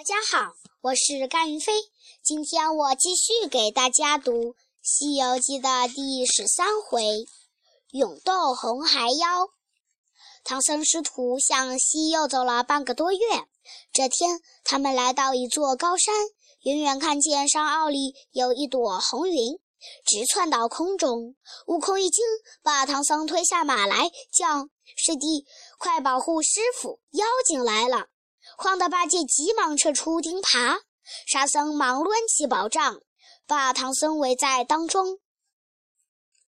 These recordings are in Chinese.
大家好，我是甘云飞。今天我继续给大家读《西游记》的第十三回“勇斗红孩妖”。唐僧师徒向西又走了半个多月。这天，他们来到一座高山，远远看见山坳里有一朵红云，直窜到空中。悟空一惊，把唐僧推下马来，叫师弟快保护师傅，妖精来了。慌得八戒急忙撤出钉耙，沙僧忙抡起宝杖，把唐僧围在当中。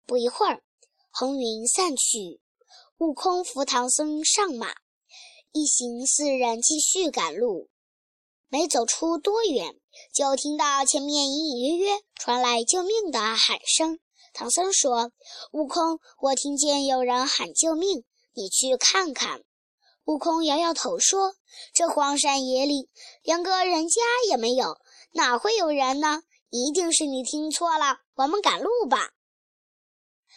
不一会儿，红云散去，悟空扶唐僧上马，一行四人继续赶路。没走出多远，就听到前面隐隐约约传来救命的喊声。唐僧说：“悟空，我听见有人喊救命，你去看看。”悟空摇摇头说：“这荒山野岭，连个人家也没有，哪会有人呢？一定是你听错了。我们赶路吧。”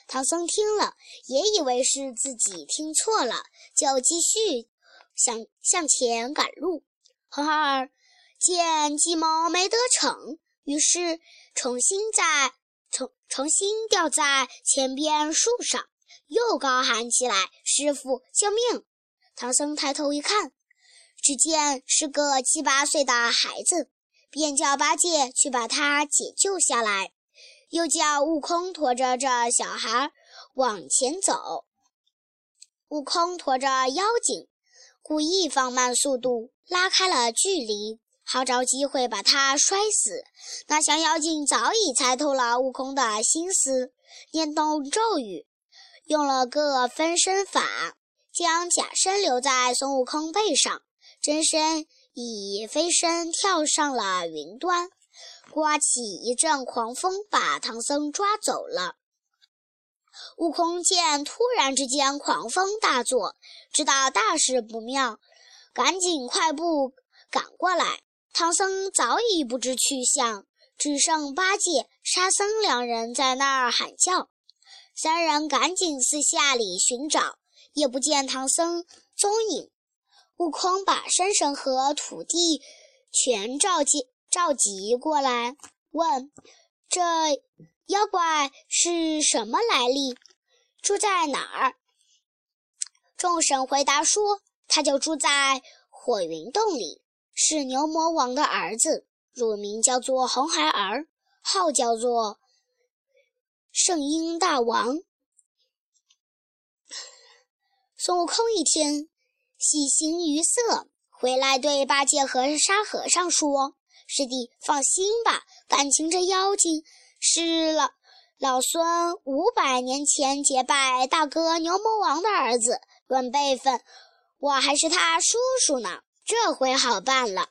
唐僧听了，也以为是自己听错了，就继续向向前赶路。红孩见计谋没得逞，于是重新在重重新吊在前边树上，又高喊起来：“师傅，救命！”唐僧抬头一看，只见是个七八岁的孩子，便叫八戒去把他解救下来，又叫悟空驮着这小孩往前走。悟空驮着妖精，故意放慢速度，拉开了距离，好找机会把他摔死。那小妖精早已猜透了悟空的心思，念动咒语，用了个分身法。将假身留在孙悟空背上，真身已飞身跳上了云端，刮起一阵狂风，把唐僧抓走了。悟空见突然之间狂风大作，知道大事不妙，赶紧快步赶过来。唐僧早已不知去向，只剩八戒、沙僧两人在那儿喊叫。三人赶紧四下里寻找。也不见唐僧踪影，悟空把山神和土地全召集召集过来，问：“这妖怪是什么来历？住在哪儿？”众神回答说：“他就住在火云洞里，是牛魔王的儿子，乳名叫做红孩儿，号叫做圣婴大王。”孙悟空一听，喜形于色，回来对八戒和沙和尚说：“师弟放心吧，感情这妖精是老老孙五百年前结拜大哥牛魔王的儿子，论辈分，我还是他叔叔呢。这回好办了。”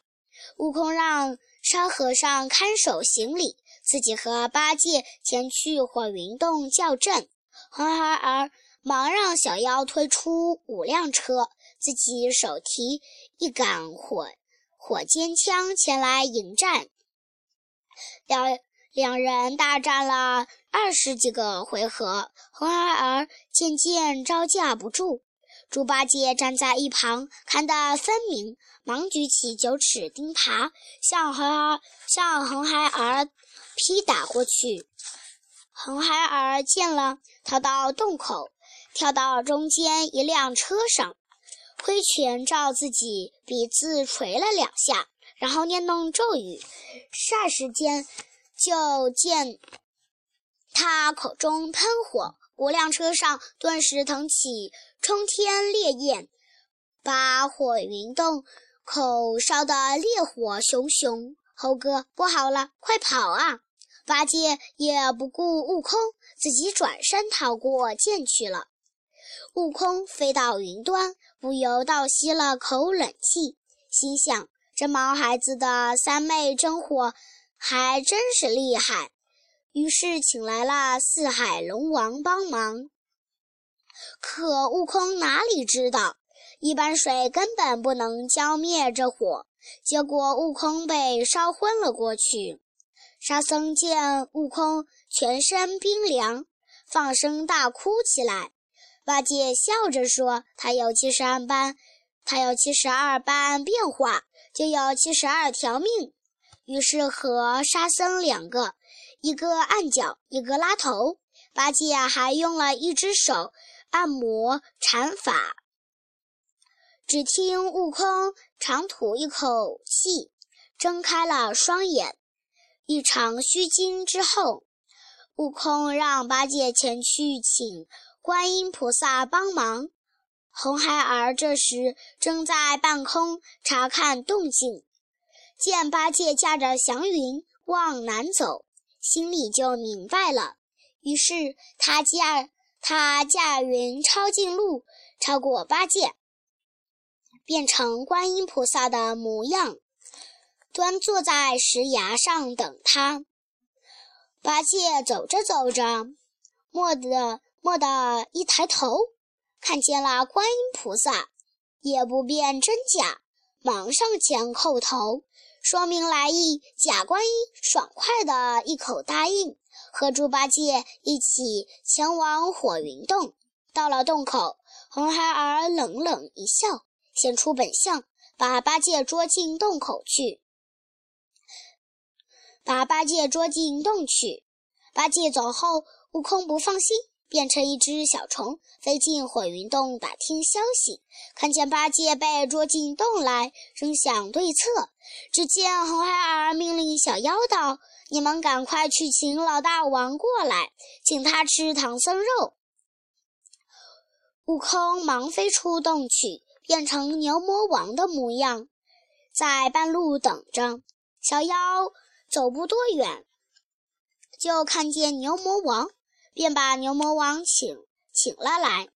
悟空让沙和尚看守行李，自己和八戒前去火云洞叫阵。红孩儿。忙让小妖推出五辆车，自己手提一杆火火尖枪前来迎战。两两人大战了二十几个回合，红孩儿渐渐招架不住。猪八戒站在一旁看得分明，忙举起九齿钉耙向红孩儿向红孩儿劈打过去。红孩儿见了，逃到洞口。跳到中间一辆车上，挥拳照自己鼻子捶了两下，然后念动咒语，霎时间就见他口中喷火，五辆车上顿时腾起冲天烈焰，把火云洞口烧得烈火熊熊。猴哥，不好了，快跑啊！八戒也不顾悟空，自己转身逃过涧去了。悟空飞到云端，不由倒吸了口冷气，心想：这毛孩子的三昧真火还真是厉害。于是请来了四海龙王帮忙。可悟空哪里知道，一般水根本不能浇灭这火，结果悟空被烧昏了过去。沙僧见悟空全身冰凉，放声大哭起来。八戒笑着说：“他有七十二般，他有七十二般变化，就有七十二条命。于是和沙僧两个，一个按脚，一个拉头。八戒还用了一只手按摩禅法。只听悟空长吐一口气，睁开了双眼。一场虚惊之后，悟空让八戒前去请观音菩萨帮忙。红孩儿这时正在半空查看动静，见八戒驾着祥云往南走，心里就明白了。于是他驾他驾云抄近路，超过八戒，变成观音菩萨的模样，端坐在石崖上等他。八戒走着走着，蓦地蓦地一抬头，看见了观音菩萨，也不辨真假，忙上前叩头，说明来意。假观音爽快的一口答应。和猪八戒一起前往火云洞。到了洞口，红孩儿冷冷一笑，现出本相，把八戒捉进洞口去。把八戒捉进洞去。八戒走后，悟空不放心，变成一只小虫，飞进火云洞打听消息。看见八戒被捉进洞来，正想对策，只见红孩儿命令小妖道。你们赶快去请老大王过来，请他吃唐僧肉。悟空忙飞出洞去，变成牛魔王的模样，在半路等着。小妖走不多远，就看见牛魔王，便把牛魔王请请了来。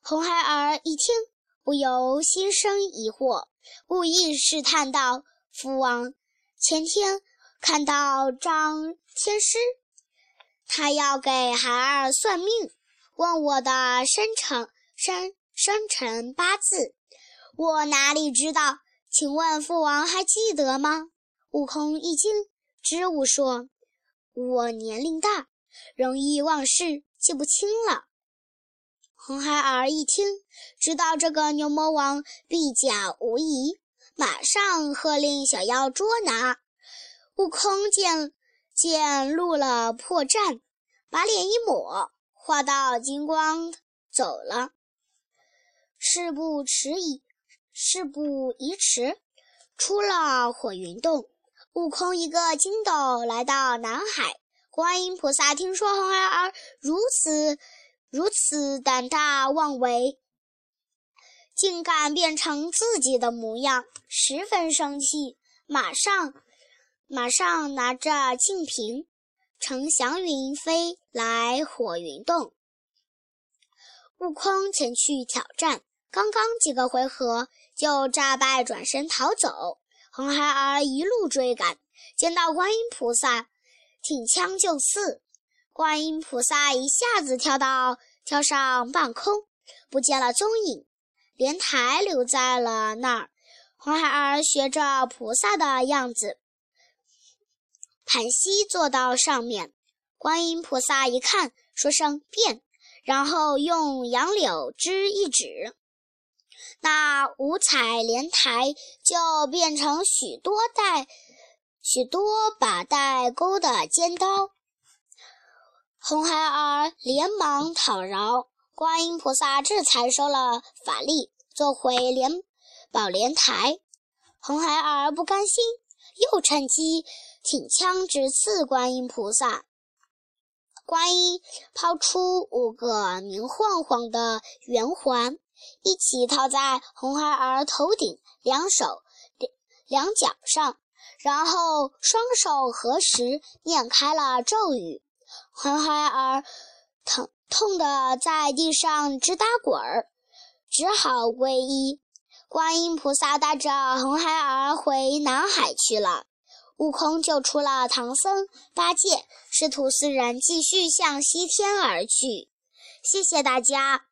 红孩儿一听，不由心生疑惑，故意试探道：“父王，前天……”看到张天师，他要给孩儿算命，问我的生辰生生辰八字，我哪里知道？请问父王还记得吗？悟空一惊，支吾说：“我年龄大，容易忘事，记不清了。”红孩儿一听，知道这个牛魔王必假无疑，马上喝令小妖捉拿。悟空见见露了破绽，把脸一抹，化到金光走了。事不迟疑，事不宜迟，出了火云洞，悟空一个筋斗来到南海。观音菩萨听说红孩儿。如此如此胆大妄为，竟敢变成自己的模样，十分生气，马上。马上拿着净瓶，乘祥云飞来火云洞。悟空前去挑战，刚刚几个回合就诈败，转身逃走。红孩儿一路追赶，见到观音菩萨，挺枪就刺。观音菩萨一下子跳到跳上半空，不见了踪影，莲台留在了那儿。红孩儿学着菩萨的样子。盘膝坐到上面，观音菩萨一看，说声“变”，然后用杨柳枝一指，那五彩莲台就变成许多带、许多把带钩的尖刀。红孩儿连忙讨饶，观音菩萨这才收了法力，坐回莲宝莲台。红孩儿不甘心，又趁机。挺枪直刺观音菩萨，观音抛出五个明晃晃的圆环，一起套在红孩儿头顶、两手、两两脚上，然后双手合十，念开了咒语。红孩儿疼痛的在地上直打滚儿，只好皈依。观音菩萨带着红孩儿回南海去了。悟空救出了唐僧、八戒，师徒四人继续向西天而去。谢谢大家。